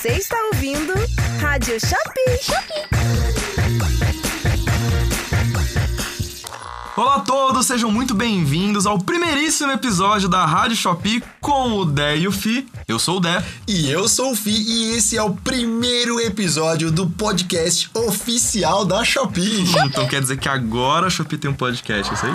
Você está ouvindo Rádio Shopee. Olá a todos, sejam muito bem-vindos ao primeiríssimo episódio da Rádio Shopee com o Dé e o Fi. Eu sou o Dé. E eu sou o Fi e esse é o primeiro episódio do podcast oficial da Shopee. Então quer dizer que agora a Shopee tem um podcast, é isso aí?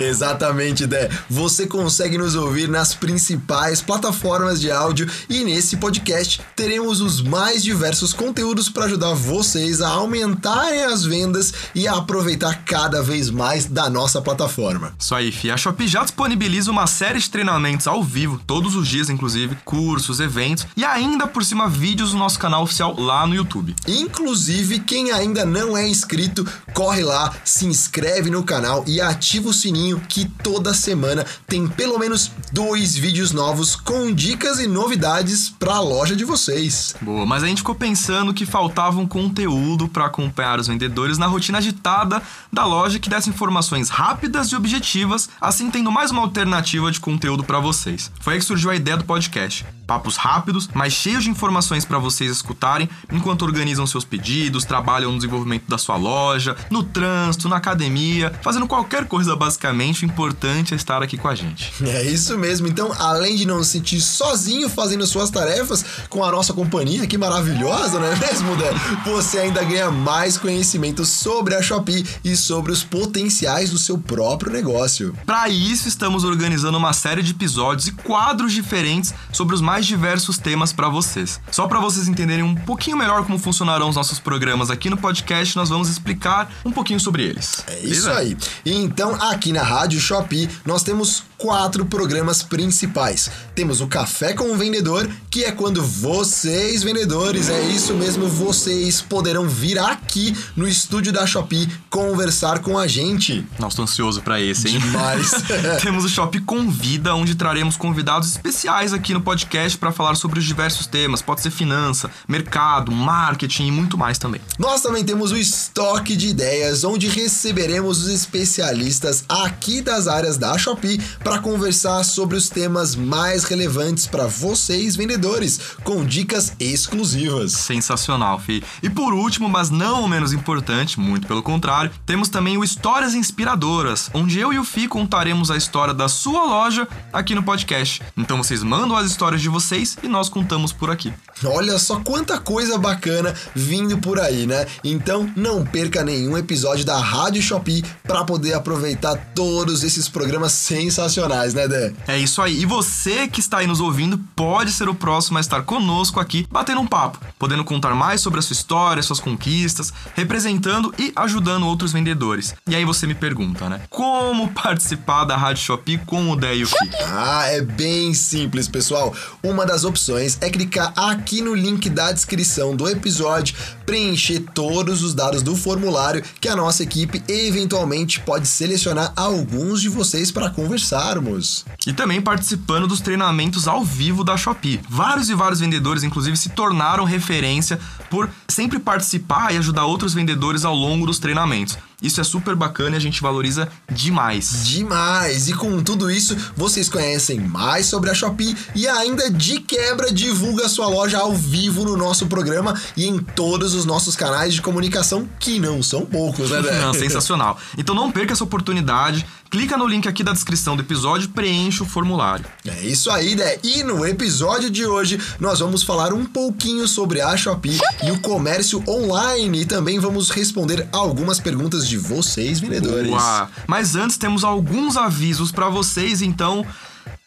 Exatamente, Dé. Você consegue nos ouvir nas principais plataformas de áudio e nesse podcast teremos os mais diversos conteúdos para ajudar vocês a aumentarem as vendas e a aproveitar cada vez mais da nossa plataforma. Isso aí, Fi. A Shopee já disponibiliza uma série de treinamentos ao vivo, todos os dias, inclusive, cursos, eventos e ainda por cima vídeos no nosso canal oficial lá no YouTube. Inclusive, quem ainda não é inscrito, corre lá, se inscreve no canal e ativa o sininho que toda semana tem pelo menos dois vídeos novos com dicas e novidades para a loja de vocês. Boa, mas a gente ficou pensando que faltava um conteúdo para acompanhar os vendedores na rotina agitada da loja que desse informações rápidas e objetivas, assim tendo mais uma alternativa de conteúdo para vocês. Foi aí que surgiu a ideia do podcast. Papos rápidos, mas cheios de informações para vocês escutarem enquanto organizam seus pedidos, trabalham no desenvolvimento da sua loja, no trânsito, na academia, fazendo qualquer coisa basicamente, o importante é estar aqui com a gente. É isso mesmo. Então, além de não se sentir sozinho fazendo suas tarefas com a nossa companhia, que maravilhosa, não é mesmo, Dé? Você ainda ganha mais conhecimento sobre a Shopee e sobre os potenciais do seu próprio negócio. Para isso, estamos organizando uma série de episódios e quadros diferentes sobre os mais diversos temas para vocês. Só para vocês entenderem um pouquinho melhor como funcionarão os nossos programas aqui no podcast, nós vamos explicar um pouquinho sobre eles. É isso aí. E então, aqui na Rádio Shopee, nós temos quatro programas principais. Temos o Café com o Vendedor, que é quando vocês, vendedores, é isso mesmo, vocês poderão vir aqui no estúdio da Shopee conversar com a gente. Nossa, tô ansioso para esse, hein? Demais. Temos o Shop Convida, onde traremos convidados especiais aqui no podcast para falar sobre os diversos temas. Pode ser finança, mercado, marketing e muito mais também. Nós também temos o Estoque de Ideias, onde receberemos os especialistas aqui das áreas da Shopee para conversar sobre os temas mais relevantes para vocês, vendedores, com dicas exclusivas. Sensacional, Fi. E por último, mas não menos importante, muito pelo contrário, temos também o Histórias Inspiradoras, onde eu e o Fi contaremos a história da sua loja aqui no podcast. Então vocês mandam as histórias de vocês e nós contamos por aqui. Olha só quanta coisa bacana vindo por aí, né? Então não perca nenhum episódio da Rádio Shopee para poder aproveitar todos esses programas sensacionais, né, Dé? É isso aí. E você que está aí nos ouvindo pode ser o próximo a estar conosco aqui, batendo um papo, podendo contar mais sobre a sua história, suas conquistas, representando e ajudando outros vendedores. E aí você me pergunta, né? Como participar da Rádio Shopee com o Dé e o Fi? Ah, é bem simples, pessoal. Uma das opções é clicar aqui no link da descrição do episódio, preencher todos os dados do formulário que a nossa equipe eventualmente pode selecionar alguns de vocês para conversarmos. E também participando dos treinamentos ao vivo da Shopee. Vários e vários vendedores, inclusive, se tornaram referência por sempre participar e ajudar outros vendedores ao longo dos treinamentos. Isso é super bacana e a gente valoriza demais. Demais! E com tudo isso, vocês conhecem mais sobre a Shopee e ainda de quebra divulga sua loja ao vivo no nosso programa e em todos os nossos canais de comunicação, que não são poucos, né, Dé? Não, sensacional. Então não perca essa oportunidade. Clica no link aqui da descrição do episódio e preencha o formulário. É isso aí, Dé. E no episódio de hoje, nós vamos falar um pouquinho sobre a Shopee e o comércio online e também vamos responder algumas perguntas de vocês, vendedores. Boa. Mas antes temos alguns avisos para vocês, então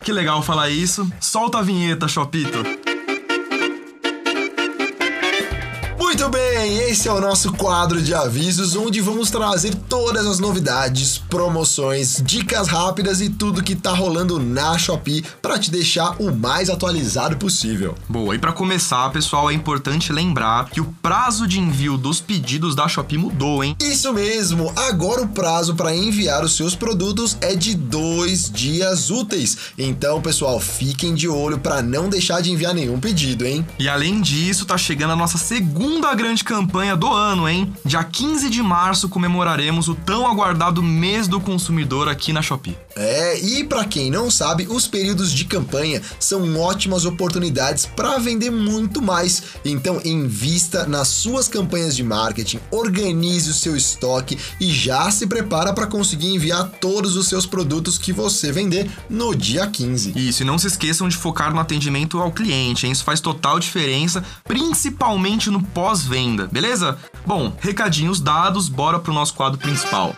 que legal falar isso. Solta a vinheta, Shopito. Muito bem, esse é o nosso quadro de avisos, onde vamos trazer todas as novidades, promoções, dicas rápidas e tudo que tá rolando na Shopee para te deixar o mais atualizado possível. Boa, e para começar, pessoal, é importante lembrar que o prazo de envio dos pedidos da Shopee mudou, hein? Isso mesmo, agora o prazo para enviar os seus produtos é de dois dias úteis. Então, pessoal, fiquem de olho para não deixar de enviar nenhum pedido, hein? E além disso, tá chegando a nossa segunda grande campanha do ano, hein? Dia 15 de março comemoraremos o tão aguardado mês do consumidor aqui na Shopee. É, e para quem não sabe, os períodos de campanha são ótimas oportunidades para vender muito mais. Então, invista nas suas campanhas de marketing, organize o seu estoque e já se prepara para conseguir enviar todos os seus produtos que você vender no dia 15. Isso, e não se esqueçam de focar no atendimento ao cliente, hein? Isso faz total diferença, principalmente no pós-venda, beleza? Bom, recadinhos dados, bora pro nosso quadro principal.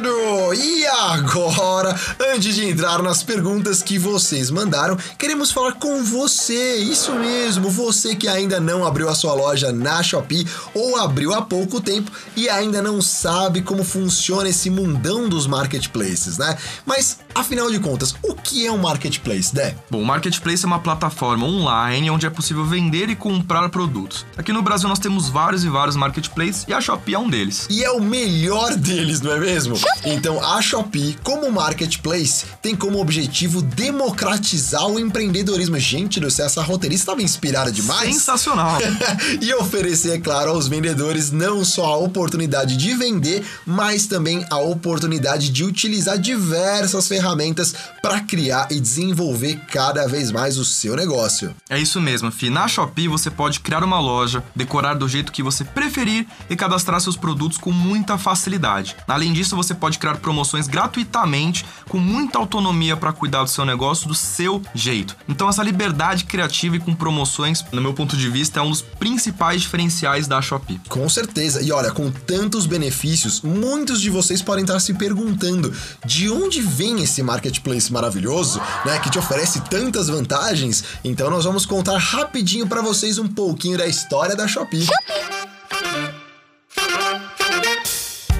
E agora, antes de entrar nas perguntas que vocês mandaram, queremos falar com você. Isso mesmo, você que ainda não abriu a sua loja na Shopee ou abriu há pouco tempo e ainda não sabe como funciona esse mundão dos marketplaces, né? Mas afinal de contas, o que é um marketplace, Dé? Bom, o marketplace é uma plataforma online onde é possível vender e comprar produtos. Aqui no Brasil nós temos vários e vários marketplaces e a Shopee é um deles. E é o melhor deles, não é mesmo? Então a Shopee, como marketplace, tem como objetivo democratizar o empreendedorismo. Gente do céu, essa roteirista estava inspirada demais. Sensacional! e oferecer, é claro, aos vendedores não só a oportunidade de vender, mas também a oportunidade de utilizar diversas ferramentas para criar e desenvolver cada vez mais o seu negócio. É isso mesmo, Fi. Na Shopee você pode criar uma loja, decorar do jeito que você preferir e cadastrar seus produtos com muita facilidade. Além disso, você pode criar promoções gratuitamente, com muita autonomia para cuidar do seu negócio do seu jeito. Então, essa liberdade criativa e com promoções, no meu ponto de vista, é um dos principais diferenciais da Shopee. Com certeza. E olha, com tantos benefícios, muitos de vocês podem estar se perguntando de onde vem esse marketplace maravilhoso, né, que te oferece tantas vantagens. Então, nós vamos contar rapidinho para vocês um pouquinho da história da Shopee.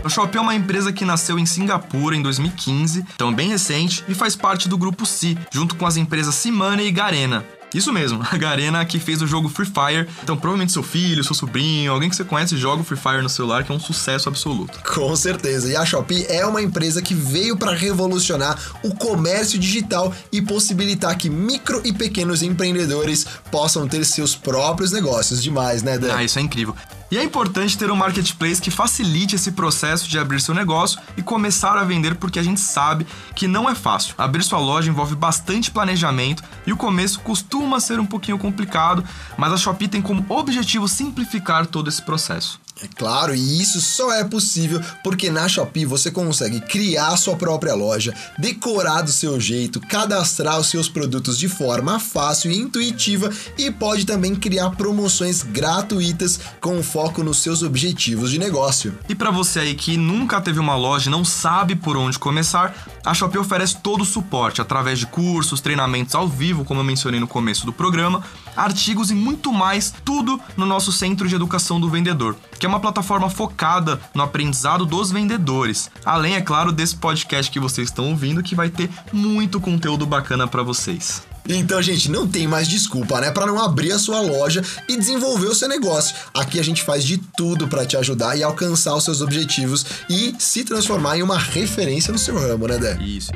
A Shopee é uma empresa que nasceu em Singapura em 2015, então bem recente, e faz parte do grupo C, junto com as empresas Simane e Garena. Isso mesmo, a Garena que fez o jogo Free Fire. Então, provavelmente seu filho, seu sobrinho, alguém que você conhece joga o Free Fire no celular, que é um sucesso absoluto. Com certeza. E a Shopee é uma empresa que veio para revolucionar o comércio digital e possibilitar que micro e pequenos empreendedores possam ter seus próprios negócios. Demais, né, Dan? Ah, isso é incrível. E é importante ter um marketplace que facilite esse processo de abrir seu negócio e começar a vender, porque a gente sabe que não é fácil. Abrir sua loja envolve bastante planejamento e o começo costuma ser um pouquinho complicado, mas a Shopee tem como objetivo simplificar todo esse processo. É claro, e isso só é possível porque na Shopee você consegue criar sua própria loja, decorar do seu jeito, cadastrar os seus produtos de forma fácil e intuitiva e pode também criar promoções gratuitas com foco nos seus objetivos de negócio. E para você aí que nunca teve uma loja e não sabe por onde começar, a Shopee oferece todo o suporte através de cursos, treinamentos ao vivo, como eu mencionei no começo do programa, artigos e muito mais, tudo no nosso Centro de Educação do Vendedor, que é uma plataforma focada no aprendizado dos vendedores. Além, é claro, desse podcast que vocês estão ouvindo, que vai ter muito conteúdo bacana para vocês. Então, gente, não tem mais desculpa, né, para não abrir a sua loja e desenvolver o seu negócio. Aqui a gente faz de tudo para te ajudar e alcançar os seus objetivos e se transformar em uma referência no seu ramo, né, Dé? Isso.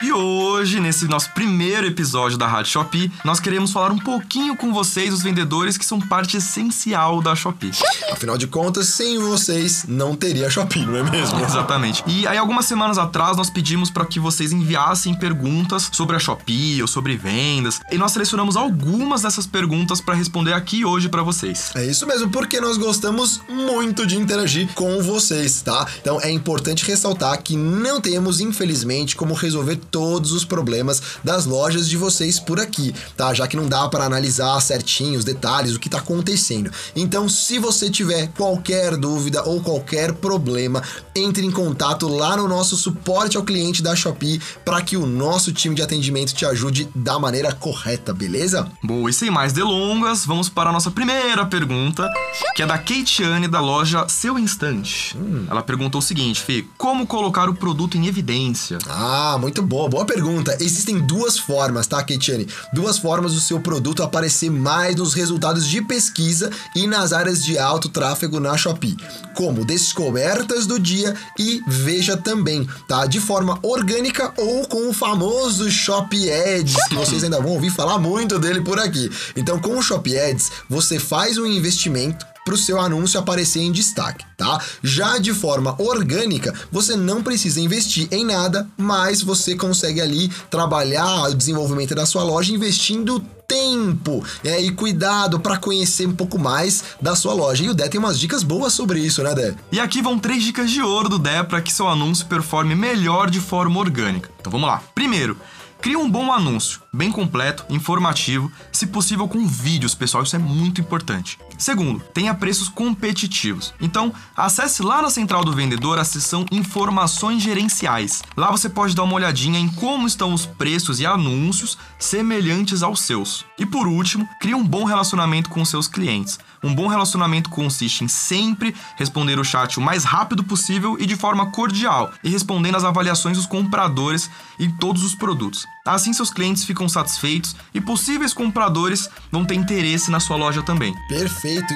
E hoje, nesse nosso primeiro episódio da Rádio Shopee, nós queremos falar um pouquinho com vocês, os vendedores que são parte essencial da Shopee. Afinal de contas, sem vocês não teria Shopee, não é mesmo? Exatamente. E aí, algumas semanas atrás, nós pedimos para que vocês enviassem perguntas sobre a Shopee ou sobre vendas, e nós selecionamos algumas dessas perguntas para responder aqui hoje para vocês. É isso mesmo, porque nós gostamos muito de interagir com vocês, tá? Então é importante ressaltar que não temos, infelizmente, como resolver todos os problemas das lojas de vocês por aqui, tá? Já que não dá para analisar certinho os detalhes, o que tá acontecendo. Então, se você tiver qualquer dúvida ou qualquer problema, entre em contato lá no nosso suporte ao cliente da Shopee para que o nosso time de atendimento te ajude da maneira correta, beleza? Boa, e sem mais delongas, vamos para a nossa primeira pergunta, que é da Keitiane da loja Seu Instante. Ela perguntou o seguinte, Fê, como colocar o produto em evidência? Ah, muito boa, Boa, boa pergunta. Existem duas formas, tá, Keitiane? Duas formas do seu produto aparecer mais nos resultados de pesquisa e nas áreas de alto tráfego na Shopee, como descobertas do dia e veja também, tá? De forma orgânica ou com o famoso Shopee Ads, que vocês ainda vão ouvir falar muito dele por aqui. Então, com o Shopee Ads, você faz um investimento para o seu anúncio aparecer em destaque, tá? Já de forma orgânica, você não precisa investir em nada, mas você consegue ali trabalhar o desenvolvimento da sua loja investindo tempo é, e cuidado para conhecer um pouco mais da sua loja. E o Dé tem umas dicas boas sobre isso, né, Dé? E aqui vão três dicas de ouro do Dé para que seu anúncio performe melhor de forma orgânica. Então vamos lá. Primeiro, Crie um bom anúncio, bem completo, informativo, se possível com vídeos, pessoal, isso é muito importante. Segundo, tenha preços competitivos. Então, acesse lá na central do vendedor a seção Informações Gerenciais. Lá você pode dar uma olhadinha em como estão os preços e anúncios semelhantes aos seus. E por último, crie um bom relacionamento com seus clientes. Um bom relacionamento consiste em sempre responder o chat o mais rápido possível e de forma cordial, e respondendo às avaliações dos compradores em todos os produtos. Assim, seus clientes ficam satisfeitos e possíveis compradores vão ter interesse na sua loja também. Perfeito.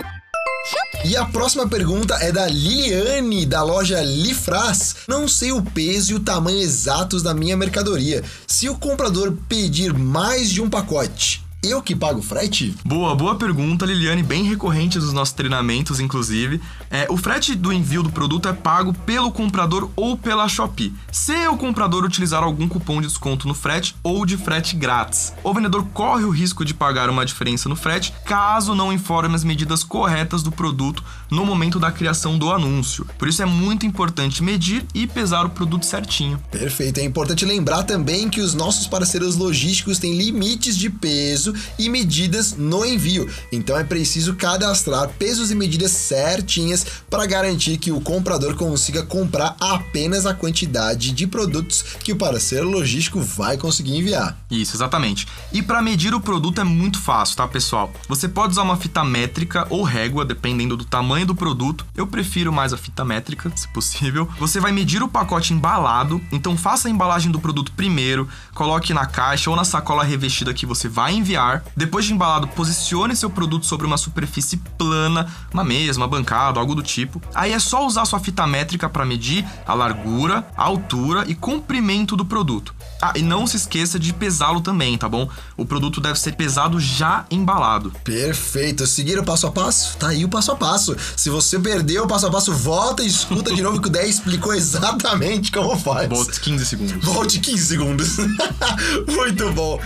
E a próxima pergunta é da Liliane, da loja Lifras. Não sei o peso e o tamanho exatos da minha mercadoria. Se o comprador pedir mais de um pacote, eu que pago frete? Boa, boa pergunta, Liliane, bem recorrente dos nossos treinamentos, inclusive. É, o frete do envio do produto é pago pelo comprador ou pela Shopee, se o comprador utilizar algum cupom de desconto no frete ou de frete grátis. O vendedor corre o risco de pagar uma diferença no frete caso não informe as medidas corretas do produto no momento da criação do anúncio. Por isso é muito importante medir e pesar o produto certinho. Perfeito, é importante lembrar também que os nossos parceiros logísticos têm limites de peso e medidas no envio. Então é preciso cadastrar pesos e medidas certinhas para garantir que o comprador consiga comprar apenas a quantidade de produtos que o parceiro logístico vai conseguir enviar. Isso, exatamente. E para medir o produto é muito fácil, tá, pessoal? Você pode usar uma fita métrica ou régua, dependendo do tamanho do produto. Eu prefiro mais a fita métrica, se possível. Você vai medir o pacote embalado, então faça a embalagem do produto primeiro, coloque na caixa ou na sacola revestida que você vai enviar depois de embalado, posicione seu produto sobre uma superfície plana, uma mesa, uma bancada, algo do tipo. Aí é só usar sua fita métrica para medir a largura, a altura e comprimento do produto. Ah, e não se esqueça de pesá-lo também, tá bom? O produto deve ser pesado já embalado. Perfeito. Seguir o passo a passo? Tá aí o passo a passo. Se você perdeu o passo a passo, volta e escuta de novo que o 10 explicou exatamente como faz. Volte 15 segundos. Volte 15 segundos. Muito bom.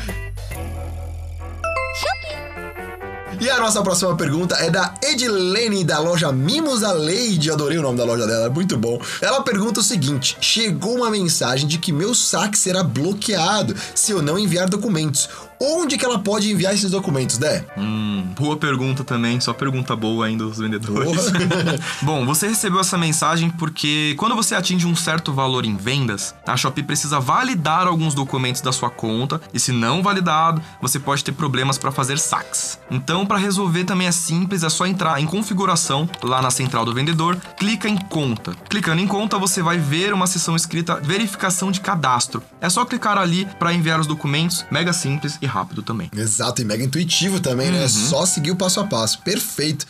E a nossa próxima pergunta é da Edilene, da loja Mimosa Lady. Adorei o nome da loja dela, é muito bom. Ela pergunta o seguinte: chegou uma mensagem de que meu saque será bloqueado se eu não enviar documentos. Onde que ela pode enviar esses documentos, né? Hum, boa pergunta também, só pergunta boa ainda dos vendedores. Bom, você recebeu essa mensagem porque quando você atinge um certo valor em vendas, a Shopee precisa validar alguns documentos da sua conta e se não validado, você pode ter problemas para fazer saques. Então, para resolver também é simples, é só entrar em configuração lá na central do vendedor, clica em conta. Clicando em conta, você vai ver uma seção escrita verificação de cadastro. É só clicar ali para enviar os documentos, mega simples e rápido também. Exato, e mega intuitivo também, né? É só seguir o passo a passo. Perfeito.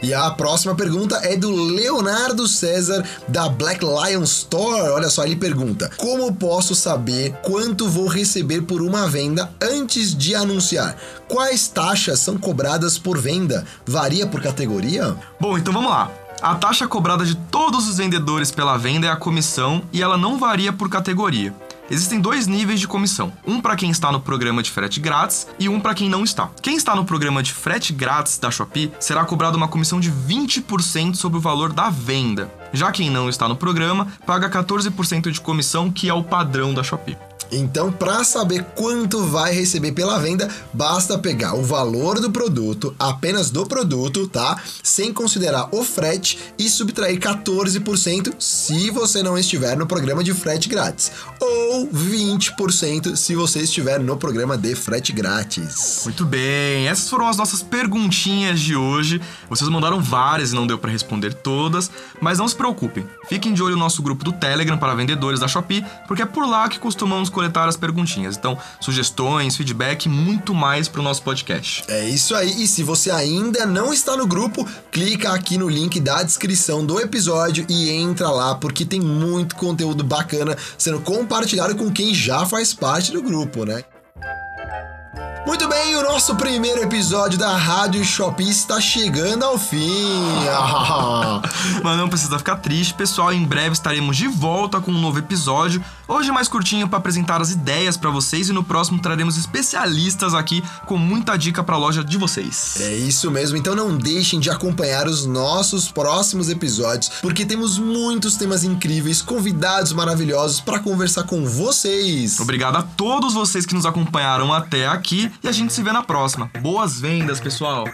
E a próxima pergunta é do Leonardo César da Black Lion Store. Olha só, ele pergunta: Como posso saber quanto vou receber por uma venda antes de anunciar? Quais taxas são cobradas por venda? Varia por categoria? Bom, então vamos lá. A taxa cobrada de todos os vendedores pela venda é a comissão e ela não varia por categoria. Existem dois níveis de comissão: um para quem está no programa de frete grátis e um para quem não está. Quem está no programa de frete grátis da Shopee será cobrado uma comissão de 20% sobre o valor da venda. Já quem não está no programa paga 14% de comissão, que é o padrão da Shopee. Então, para saber quanto vai receber pela venda, basta pegar o valor do produto, apenas do produto, tá? Sem considerar o frete e subtrair 14% se você não estiver no programa de frete grátis, ou 20% se você estiver no programa de frete grátis. Muito bem, essas foram as nossas perguntinhas de hoje. Vocês mandaram várias e não deu para responder todas, mas não se preocupem. Fiquem de olho no nosso grupo do Telegram para vendedores da Shopee, porque é por lá que costumamos coletar as perguntinhas. Então, sugestões, feedback, muito mais pro nosso podcast. É isso aí. E se você ainda não está no grupo, clica aqui no link da descrição do episódio e entra lá, porque tem muito conteúdo bacana sendo compartilhado com quem já faz parte do grupo, né? Muito bem, o nosso primeiro episódio da Rádio Shopee está chegando ao fim. Mas não precisa ficar triste, pessoal. Em breve estaremos de volta com um novo episódio. Hoje mais curtinho para apresentar as ideias para vocês e no próximo traremos especialistas aqui com muita dica para a loja de vocês. É isso mesmo. Então não deixem de acompanhar os nossos próximos episódios, porque temos muitos temas incríveis, convidados maravilhosos para conversar com vocês. Obrigado a todos vocês que nos acompanharam até aqui e a gente se vê na próxima. Boas vendas, pessoal!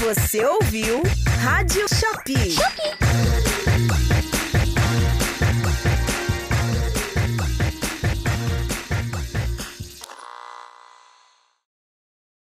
Você ouviu Rádio Shopping. Shopping.